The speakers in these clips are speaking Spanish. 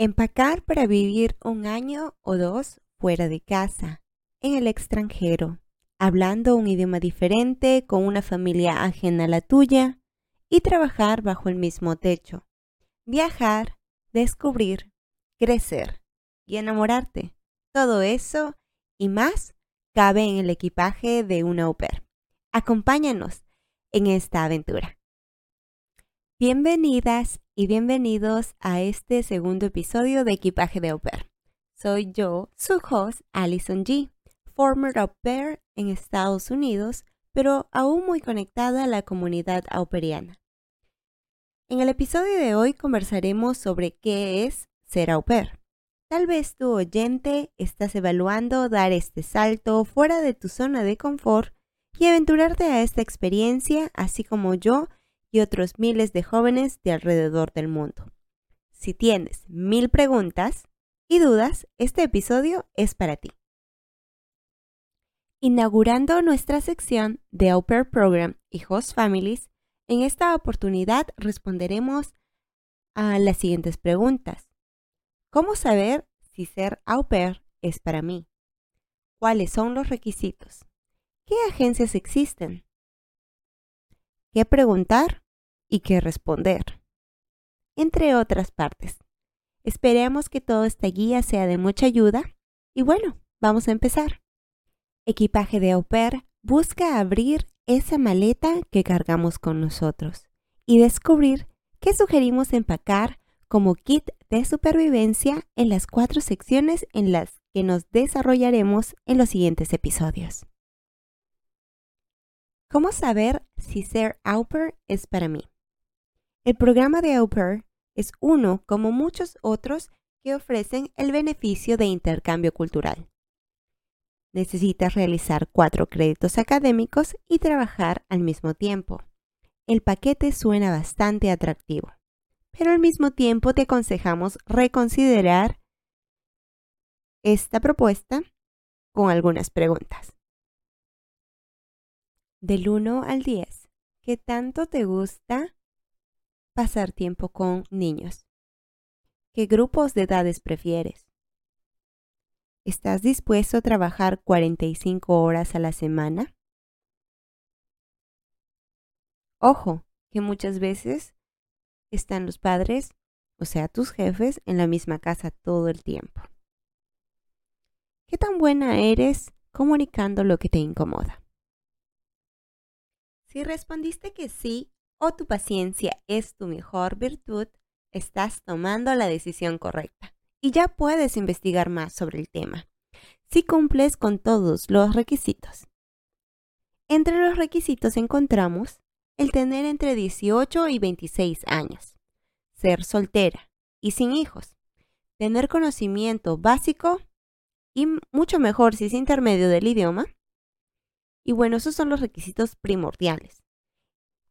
Empacar para vivir un año o dos fuera de casa, en el extranjero, hablando un idioma diferente con una familia ajena a la tuya y trabajar bajo el mismo techo. Viajar, descubrir, crecer y enamorarte. Todo eso y más cabe en el equipaje de una au pair. Acompáñanos en esta aventura. Bienvenidas y bienvenidos a este segundo episodio de Equipaje de Au Pair. Soy yo, su host, Alison G., former au pair en Estados Unidos, pero aún muy conectada a la comunidad auperiana. En el episodio de hoy conversaremos sobre qué es ser au. Tal vez tu oyente estás evaluando dar este salto fuera de tu zona de confort y aventurarte a esta experiencia, así como yo y otros miles de jóvenes de alrededor del mundo. Si tienes mil preguntas y dudas, este episodio es para ti. Inaugurando nuestra sección de Au Pair Program y Host Families, en esta oportunidad responderemos a las siguientes preguntas. ¿Cómo saber si ser au pair es para mí? ¿Cuáles son los requisitos? ¿Qué agencias existen? Qué preguntar y qué responder, entre otras partes. Esperemos que toda esta guía sea de mucha ayuda y bueno, vamos a empezar. Equipaje de au pair busca abrir esa maleta que cargamos con nosotros y descubrir qué sugerimos empacar como kit de supervivencia en las cuatro secciones en las que nos desarrollaremos en los siguientes episodios. ¿Cómo saber si ser au pair es para mí? El programa de au pair es uno como muchos otros que ofrecen el beneficio de intercambio cultural. Necesitas realizar cuatro créditos académicos y trabajar al mismo tiempo. El paquete suena bastante atractivo, pero al mismo tiempo te aconsejamos reconsiderar esta propuesta con algunas preguntas del 1 al 10, ¿qué tanto te gusta pasar tiempo con niños? ¿Qué grupos de edades prefieres? ¿Estás dispuesto a trabajar 45 horas a la semana? Ojo, que muchas veces están los padres, o sea, tus jefes, en la misma casa todo el tiempo. ¿Qué tan buena eres comunicando lo que te incomoda? Si respondiste que sí o tu paciencia es tu mejor virtud, estás tomando la decisión correcta y ya puedes investigar más sobre el tema, si cumples con todos los requisitos. Entre los requisitos encontramos el tener entre 18 y 26 años, ser soltera y sin hijos, tener conocimiento básico y mucho mejor si es intermedio del idioma, y bueno, esos son los requisitos primordiales.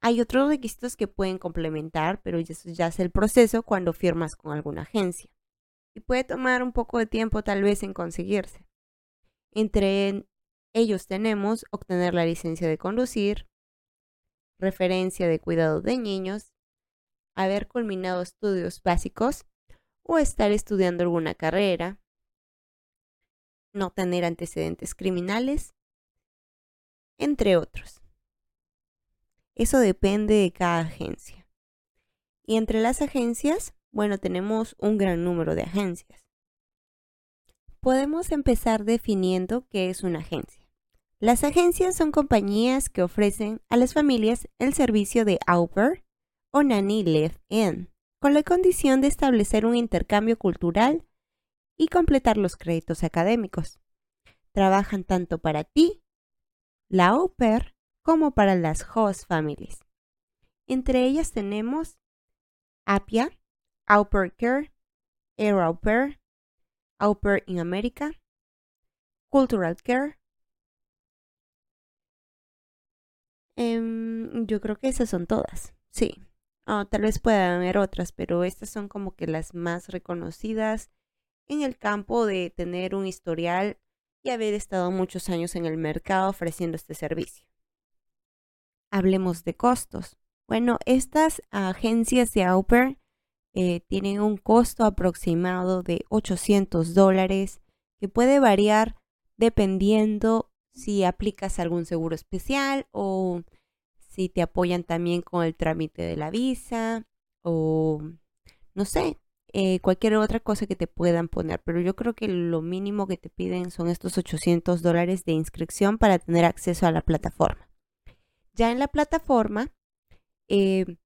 Hay otros requisitos que pueden complementar, pero eso ya es el proceso cuando firmas con alguna agencia. Y puede tomar un poco de tiempo tal vez en conseguirse. Entre ellos tenemos obtener la licencia de conducir, referencia de cuidado de niños, haber culminado estudios básicos o estar estudiando alguna carrera, no tener antecedentes criminales entre otros. Eso depende de cada agencia. Y entre las agencias, bueno, tenemos un gran número de agencias. Podemos empezar definiendo qué es una agencia. Las agencias son compañías que ofrecen a las familias el servicio de au pair o nanny live-in, con la condición de establecer un intercambio cultural y completar los créditos académicos. Trabajan tanto para ti la au pair como para las host families. Entre ellas tenemos APIA, Au Pair Care, Air Au Pair, Au Pair in America, Cultural Care. Em, yo creo que esas son todas, sí. Ah, tal vez puedan haber otras, pero estas son como que las más reconocidas en el campo de tener un historial haber estado muchos años en el mercado ofreciendo este servicio. Hablemos de costos. Bueno, estas agencias de au eh, tienen un costo aproximado de 800 dólares que puede variar dependiendo si aplicas algún seguro especial o si te apoyan también con el trámite de la visa o no sé, eh, cualquier otra cosa que te puedan poner. Pero yo creo que lo mínimo que te piden son estos 800 dólares de inscripción para tener acceso a la plataforma. Ya en la plataforma, eh,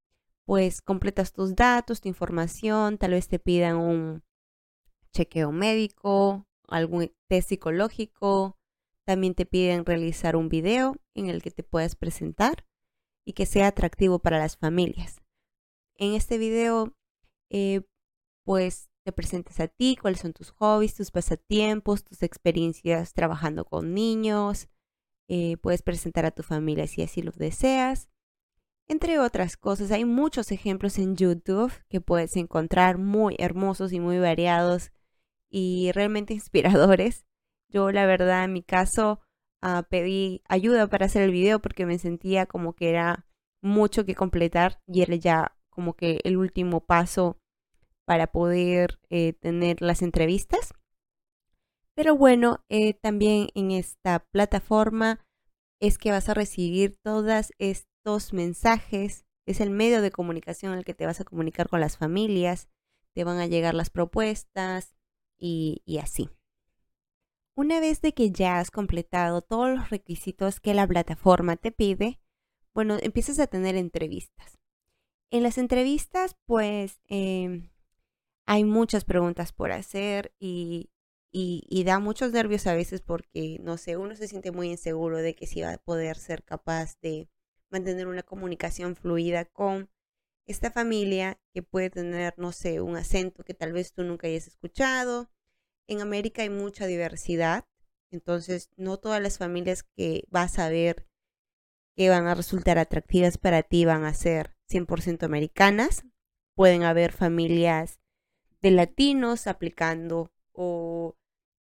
pues completas tus datos, tu información, tal vez te pidan un chequeo médico, algún test psicológico, también te piden realizar un video en el que te puedas presentar y que sea atractivo para las familias. En este video, eh, pues te presentes a ti, cuáles son tus hobbies, tus pasatiempos, tus experiencias trabajando con niños. Eh, puedes presentar a tu familia si así lo deseas. Entre otras cosas, hay muchos ejemplos en YouTube que puedes encontrar muy hermosos y muy variados y realmente inspiradores. Yo la verdad en mi caso ah, pedí ayuda para hacer el video porque me sentía como que era mucho que completar y era ya como que el último paso para poder eh, tener las entrevistas. Pero bueno, eh, también en esta plataforma es que vas a recibir todos estos mensajes. Es el medio de comunicación en el que te vas a comunicar con las familias. Te van a llegar las propuestas y, así. Una vez de que ya has completado todos los requisitos que la plataforma te pide, bueno, empiezas a tener entrevistas. En las entrevistas, pues, em, hay muchas preguntas por hacer y, y, da muchos nervios a veces porque, no sé, uno se siente muy inseguro de que si va a poder ser capaz de mantener una comunicación fluida con esta familia que puede tener, no sé, un acento que tal vez tú nunca hayas escuchado. En América hay mucha diversidad, entonces no todas las familias que vas a ver que van a resultar atractivas para ti van a ser 100% americanas. Pueden haber familias de latinos aplicando o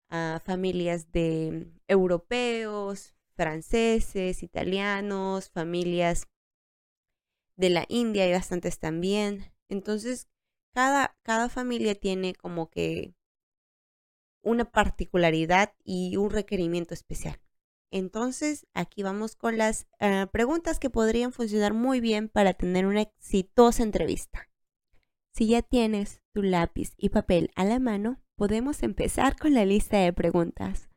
a familias de europeos, franceses, italianos, familias de la India hay bastantes también. Entonces, cada, cada familia tiene como que una particularidad y un requerimiento especial. Entonces, aquí vamos con las ah, preguntas que podrían funcionar muy bien para tener una exitosa entrevista. Si ya tienes tu lápiz y papel a la mano, podemos empezar con la lista de preguntas.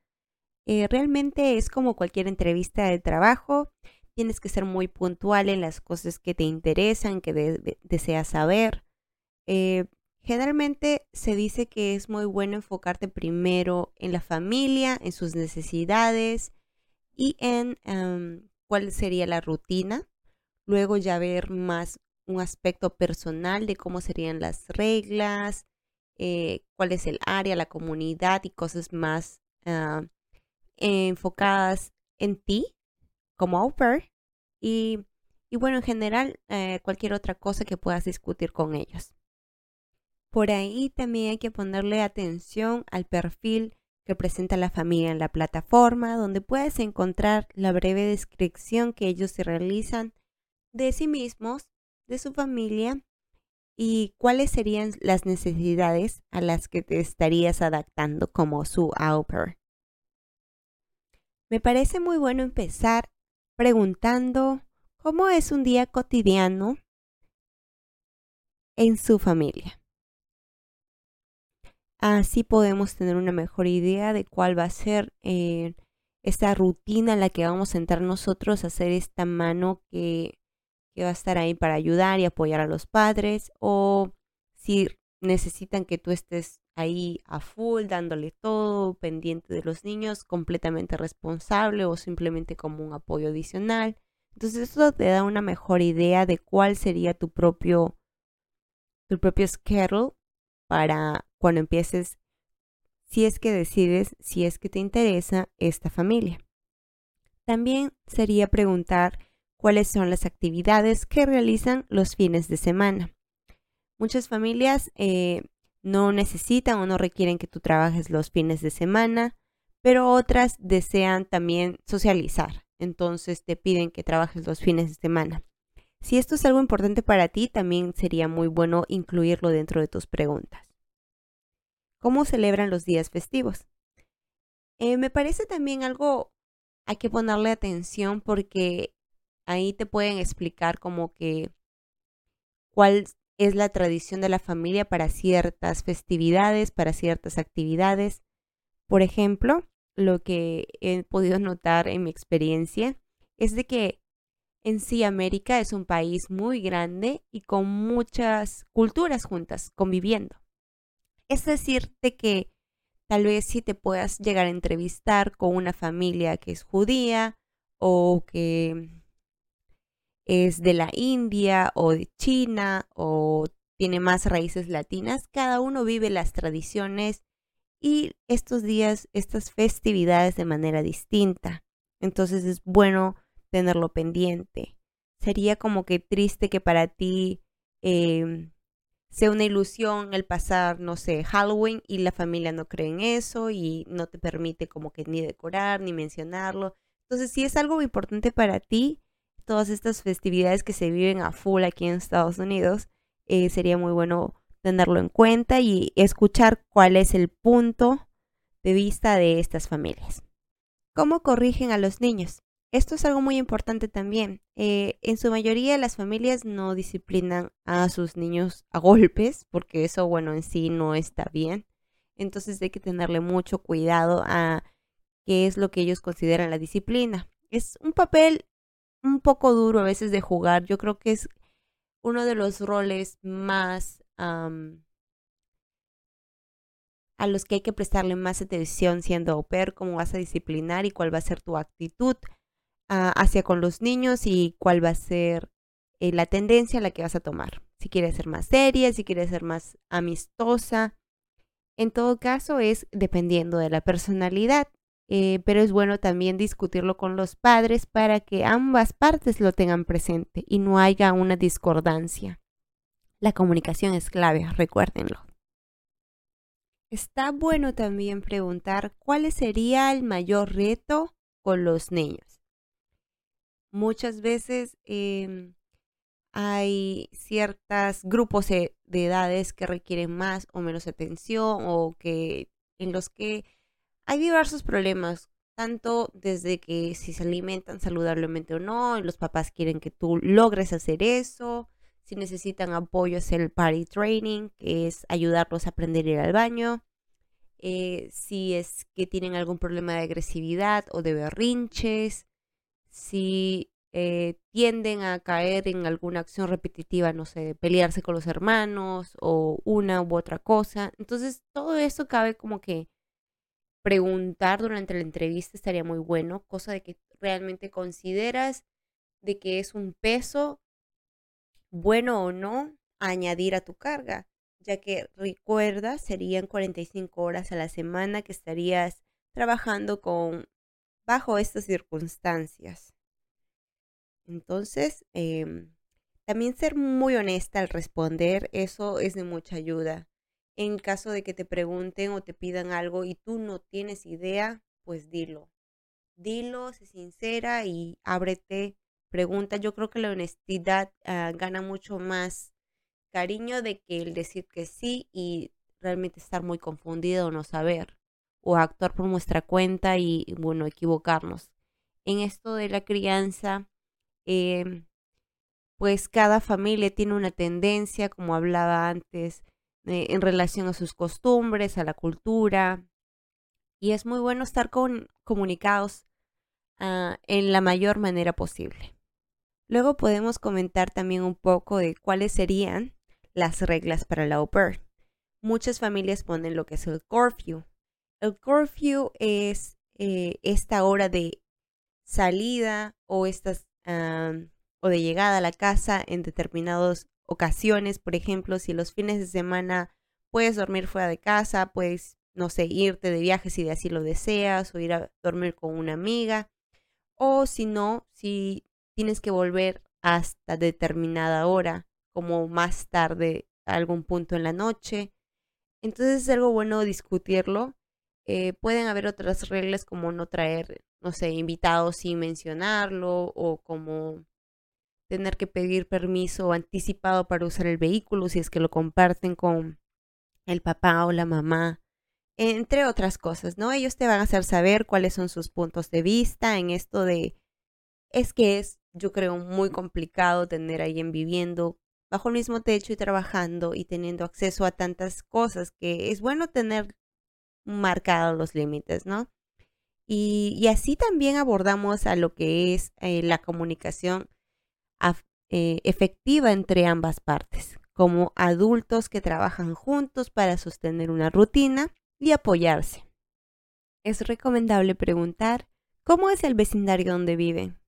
Eh, realmente es como cualquier entrevista de trabajo. Tienes que ser muy puntual en las cosas que te interesan, que deseas saber. Eh, generalmente se dice que es muy bueno enfocarte primero en la familia, en sus necesidades y en em, cuál sería la rutina. Luego ya ver más un aspecto personal de cómo serían las reglas, eh, cuál es el área, la comunidad y cosas más ah, enfocadas en ti como au. Y, bueno, en general, eh, cualquier otra cosa que puedas discutir con ellos. Por ahí también hay que ponerle atención al perfil que presenta la familia en la plataforma, donde puedes encontrar la breve descripción que ellos se realizan de sí mismos de su familia y cuáles serían las necesidades a las que te estarías adaptando como su au pair. Me parece muy bueno empezar preguntando cómo es un día cotidiano en su familia. Así podemos tener una mejor idea de cuál va a ser eh, esta rutina en la que vamos a entrar nosotros a hacer esta mano que que va a estar ahí para ayudar y apoyar a los padres o si necesitan que tú estés ahí a full, dándole todo, pendiente de los niños, completamente responsable o simplemente como un apoyo adicional. Entonces eso te da una mejor idea de cuál sería tu propio tu propio schedule para cuando empieces si es que decides, si es que te interesa esta familia. También sería preguntar cuáles son las actividades que realizan los fines de semana. Muchas familias eh, no necesitan o no requieren que tú trabajes los fines de semana, pero otras desean también socializar. Entonces te piden que trabajes los fines de semana. Si esto es algo importante para ti, también sería muy bueno incluirlo dentro de tus preguntas. ¿Cómo celebran los días festivos? Eh, me parece también algo, hay que ponerle atención porque ahí te pueden explicar como que cuál es la tradición de la familia para ciertas festividades, para ciertas actividades. Por ejemplo, lo que he podido notar en mi experiencia es de que en sí América es un país muy grande y con muchas culturas juntas, conviviendo. Es decirte que tal vez si te puedas llegar a entrevistar con una familia que es judía o que es de la India o de China o tiene más raíces latinas, cada uno vive las tradiciones y estos días, estas festividades de manera distinta. Entonces es bueno tenerlo pendiente. Sería como que triste que para ti em, sea una ilusión el pasar, no sé, Halloween y la familia no cree en eso y no te permite como que ni decorar ni mencionarlo. Entonces, si es algo importante para ti, todas estas festividades que se viven a full aquí en Estados Unidos, eh, sería muy bueno tenerlo en cuenta y escuchar cuál es el punto de vista de estas familias. ¿Cómo corrigen a los niños? Esto es algo muy importante también. Eh, en su mayoría las familias no disciplinan a sus niños a golpes, porque eso, bueno, en sí no está bien. Entonces hay que tenerle mucho cuidado a qué es lo que ellos consideran la disciplina. Es un papel un poco duro a veces de jugar. Yo creo que es uno de los roles más a los que hay que prestarle más atención siendo au pair, cómo vas a disciplinar y cuál va a ser tu actitud ah, hacia con los niños y cuál va a ser eh, la tendencia a la que vas a tomar. Si quieres ser más seria, si quieres ser más amistosa. En todo caso es dependiendo de la personalidad, eh, pero es bueno también discutirlo con los padres para que ambas partes lo tengan presente y no haya una discordancia. La comunicación es clave, recuérdenlo. Está bueno también preguntar cuál sería el mayor reto con los niños. Muchas veces em, hay ciertos grupos de edades que requieren más o menos atención o que en los que hay diversos problemas, tanto desde que si se alimentan saludablemente o no, los papás quieren que tú logres hacer eso, si necesitan apoyo, hacer el party training, que es ayudarlos a aprender a ir al baño. Eh, si es que tienen algún problema de agresividad o de berrinches. Si eh, tienden a caer en alguna acción repetitiva, no sé, pelearse con los hermanos o una u otra cosa. Entonces, todo eso cabe como que preguntar durante la entrevista estaría muy bueno, cosa de que realmente consideras de que es un peso bueno o no, añadir a tu carga, ya que recuerda, serían 45 horas a la semana que estarías trabajando con bajo estas circunstancias. Entonces, em, también ser muy honesta al responder, eso es de mucha ayuda. En caso de que te pregunten o te pidan algo y tú no tienes idea, pues dilo. Dilo, sé sincera y ábrete pregunta, yo creo que la honestidad ah, gana mucho más cariño de que el decir que sí y realmente estar muy confundido o no saber o actuar por nuestra cuenta y bueno, equivocarnos. En esto de la crianza, em, pues cada familia tiene una tendencia, como hablaba antes, eh, en relación a sus costumbres, a la cultura, y es muy bueno estar con, comunicados ah, en la mayor manera posible. Luego podemos comentar también un poco de cuáles serían las reglas para la au pair. Muchas familias ponen lo que es el curfew. El curfew es eh, esta hora de salida o, estas, o de llegada a la casa en determinadas ocasiones. Por ejemplo, si los fines de semana puedes dormir fuera de casa, puedes, no sé, irte de viaje si de así lo deseas o ir a dormir con una amiga. O si no, si tienes que volver hasta determinada hora, como más tarde, algún punto en la noche. Entonces es algo bueno discutirlo. Eh, pueden haber otras reglas como no traer, no sé, invitados sin mencionarlo o como tener que pedir permiso anticipado para usar el vehículo si es que lo comparten con el papá o la mamá, entre otras cosas, ¿no? Ellos te van a hacer saber cuáles son sus puntos de vista en esto de, es que es, yo creo, muy complicado tener a alguien viviendo bajo el mismo techo y trabajando y teniendo acceso a tantas cosas que es bueno tener marcados los límites, ¿no? Y, así también abordamos a lo que es eh, la comunicación eh, efectiva entre ambas partes, como adultos que trabajan juntos para sostener una rutina y apoyarse. Es recomendable preguntar cómo es el vecindario donde viven,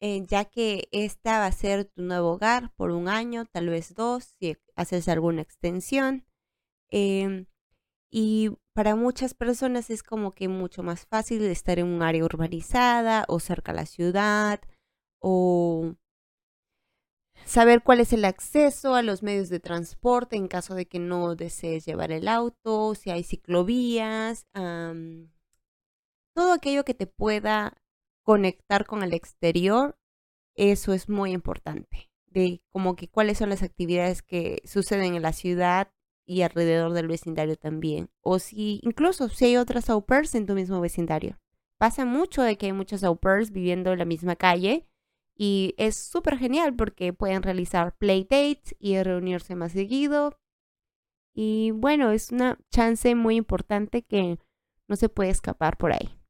eh, ya que esta va a ser tu nuevo hogar por un año, tal vez dos, si haces alguna extensión. Em, y para muchas personas es como que mucho más fácil estar en un área urbanizada o cerca a la ciudad o saber cuál es el acceso a los medios de transporte en caso de que no desees llevar el auto, si hay ciclovías, todo aquello que te pueda conectar con el exterior, eso es muy importante. De como que cuáles son las actividades que suceden en la ciudad y alrededor del vecindario también. O si incluso si hay otras au pairs en tu mismo vecindario. Pasa mucho de que hay muchos au pairs viviendo en la misma calle y es súper genial porque pueden realizar playdates y reunirse más seguido. Y bueno, es una chance muy importante que no se puede escapar por ahí.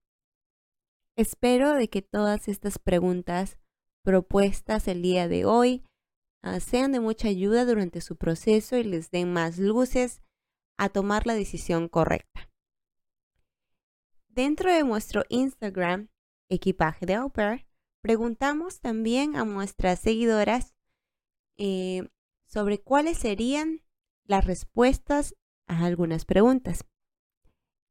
Espero de que todas estas preguntas propuestas el día de hoy ah, sean de mucha ayuda durante su proceso y les den más luces a tomar la decisión correcta. Dentro de nuestro Instagram, equipaje de au pair, Preguntamos también a nuestras seguidoras eh, sobre cuáles serían las respuestas a algunas preguntas.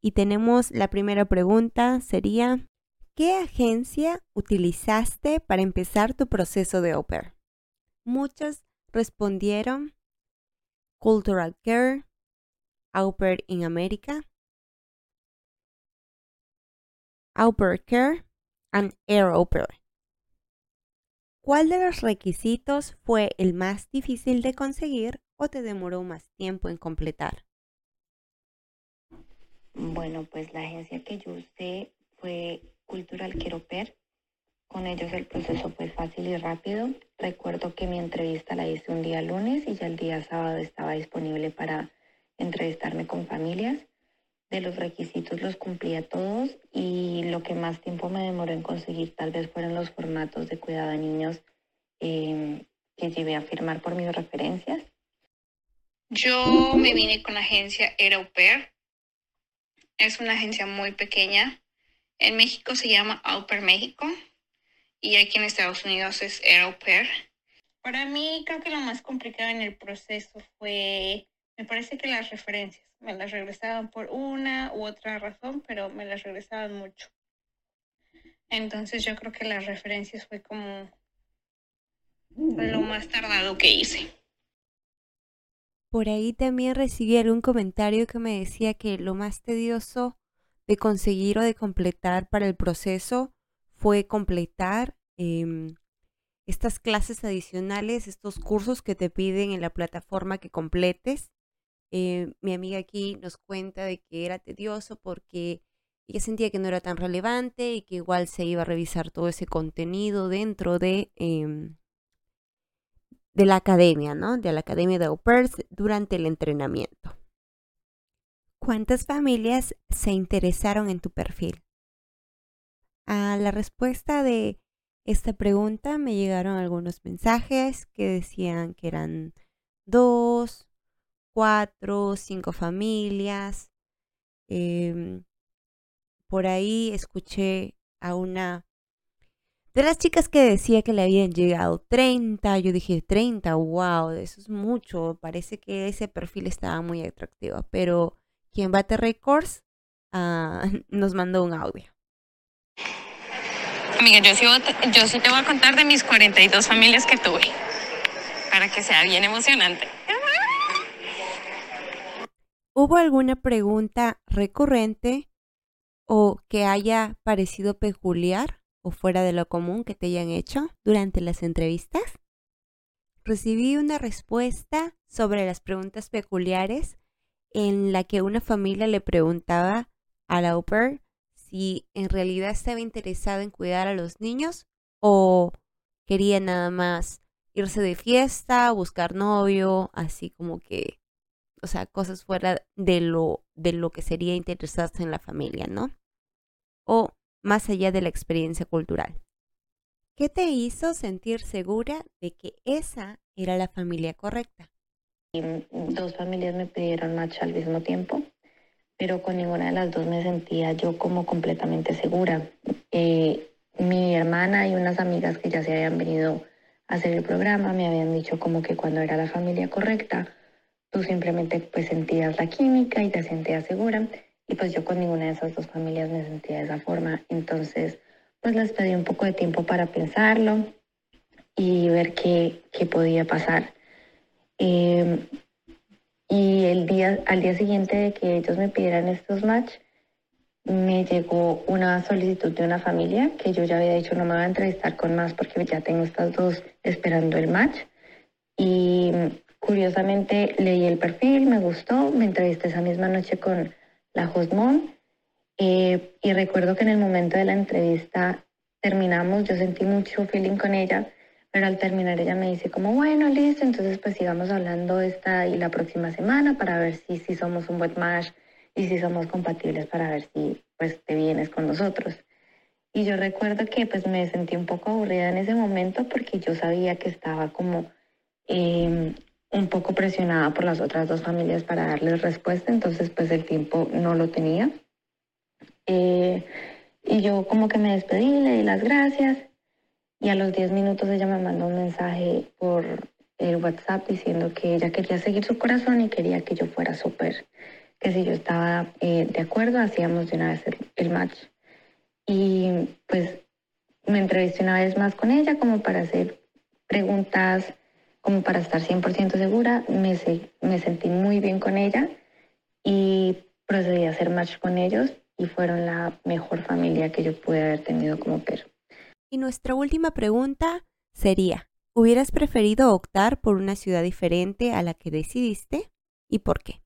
Y tenemos la primera pregunta, sería, ¿qué agencia utilizaste para empezar tu proceso de au pair? Muchos respondieron Cultural Care, Pair in America, Au Pair Care, and Air Pair. ¿Cuál de los requisitos fue el más difícil de conseguir o te demoró más tiempo en completar? Bueno, pues la agencia que yo usé fue Cultural Per. Con ellos el proceso fue fácil y rápido. Recuerdo que mi entrevista la hice un día lunes y ya el día sábado estaba disponible para entrevistarme con familias de los requisitos los cumplía todos y lo que más tiempo me demoró en conseguir tal vez fueron los formatos de cuidado de niños em, que llevé a firmar por mis referencias. Yo me vine con la agencia Era Es una agencia muy pequeña. En México se llama Au México y aquí en Estados Unidos es Era Para mí creo que lo más complicado en el proceso fue, me parece que las referencias me las regresaban por una u otra razón, pero me las regresaban mucho. Entonces yo creo que las referencias fue como lo más tardado que hice. Por ahí también recibí algún comentario que me decía que lo más tedioso de conseguir o de completar para el proceso fue completar em, estas clases adicionales, estos cursos que te piden en la plataforma que completes eh, mi amiga aquí nos cuenta de que era tedioso porque ella sentía que no era tan relevante y que igual se iba a revisar todo ese contenido dentro de, em, de la academia, ¿no? De la academia de au durante el entrenamiento. ¿Cuántas familias se interesaron en tu perfil? A la respuesta de esta pregunta me llegaron algunos mensajes que decían que eran dos, cuatro, cinco familias. Em, por ahí escuché a una de las chicas que decía que le habían llegado 30. Yo dije 30, wow, eso es mucho. Parece que ese perfil estaba muy atractivo. Pero quien bate records ah, nos mandó un audio. Amiga, yo sí, yo sí te voy a contar de mis 42 familias que tuve. Para que sea bien emocionante. ¿Hubo alguna pregunta recurrente o que haya parecido peculiar o fuera de lo común que te hayan hecho durante las entrevistas? Recibí una respuesta sobre las preguntas peculiares en la que una familia le preguntaba a la au pair si en realidad estaba interesada en cuidar a los niños o quería nada más irse de fiesta, buscar novio, así como que, o sea, cosas fuera de lo, de lo que sería interesarse en la familia, ¿no? O más allá de la experiencia cultural. ¿Qué te hizo sentir segura de que esa era la familia correcta? Dos familias me pidieron match al mismo tiempo, pero con ninguna de las dos me sentía yo como completamente segura. Eh, mi hermana y unas amigas que ya se habían venido a hacer el programa me habían dicho como que cuando era la familia correcta, tú simplemente pues sentías la química y te sentías segura. Y pues yo con ninguna de esas dos familias me sentía de esa forma. Entonces, pues les pedí un poco de tiempo para pensarlo y ver qué, qué podía pasar. Em, y el día, al día siguiente de que ellos me pidieran estos match, me llegó una solicitud de una familia que yo ya había dicho no me voy a entrevistar con más porque ya tengo estas dos esperando el match. Y curiosamente leí el perfil, me gustó, me entrevisté esa misma noche con la hostmon eh, y recuerdo que en el momento de la entrevista terminamos, yo sentí mucho feeling con ella pero al terminar ella me dice como, bueno, listo, entonces pues sigamos hablando esta y la próxima semana para ver si, si somos un buen match y si somos compatibles para ver si pues te vienes con nosotros. Y yo recuerdo que pues me sentí un poco aburrida en ese momento porque yo sabía que estaba como em, un poco presionada por las otras dos familias para darles respuesta, entonces pues el tiempo no lo tenía. Eh, y yo como que me despedí, le di las gracias y a los 10 minutos ella me mandó un mensaje por el WhatsApp diciendo que ella quería seguir su corazón y quería que yo fuera súper, que si yo estaba eh, de acuerdo, hacíamos de una vez el, match. Y pues me entrevisté una vez más con ella como para hacer preguntas, como para estar 100% segura. Me, me sentí muy bien con ella y procedí a hacer match con ellos y fueron la mejor familia que yo pude haber tenido como perro. Y nuestra última pregunta sería, ¿hubieras preferido optar por una ciudad diferente a la que decidiste y por qué?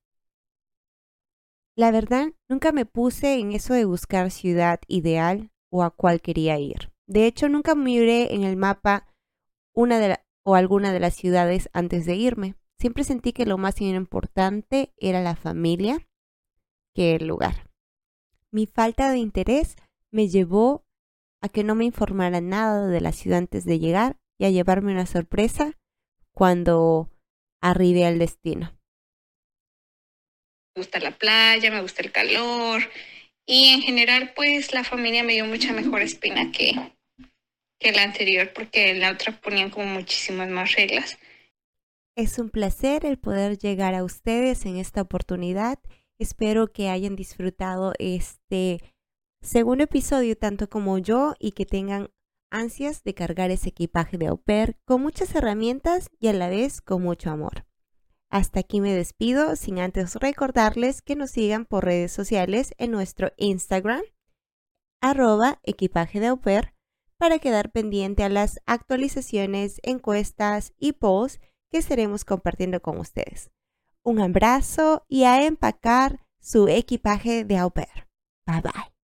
La verdad, nunca me puse en eso de buscar ciudad ideal o a cuál quería ir. De hecho, nunca miré en el mapa una de o alguna de las ciudades antes de irme. Siempre sentí que lo más importante era la familia que el lugar. Mi falta de interés me llevó a que no me informara nada de la ciudad antes de llegar y a llevarme una sorpresa cuando arribe al destino. Me gusta la playa, me gusta el calor y en general pues la familia me dio mucha mejor espina que, que la anterior porque en la otra ponían como muchísimas más reglas. Es un placer el poder llegar a ustedes en esta oportunidad. Espero que hayan disfrutado este segundo episodio tanto como yo y que tengan ansias de cargar ese equipaje de au con muchas herramientas y a la vez con mucho amor. Hasta aquí me despido sin antes recordarles que nos sigan por redes sociales en nuestro Instagram, arroba equipaje de para quedar pendiente a las actualizaciones, encuestas y posts que estaremos compartiendo con ustedes. Un abrazo y a empacar su equipaje de au. Bye bye.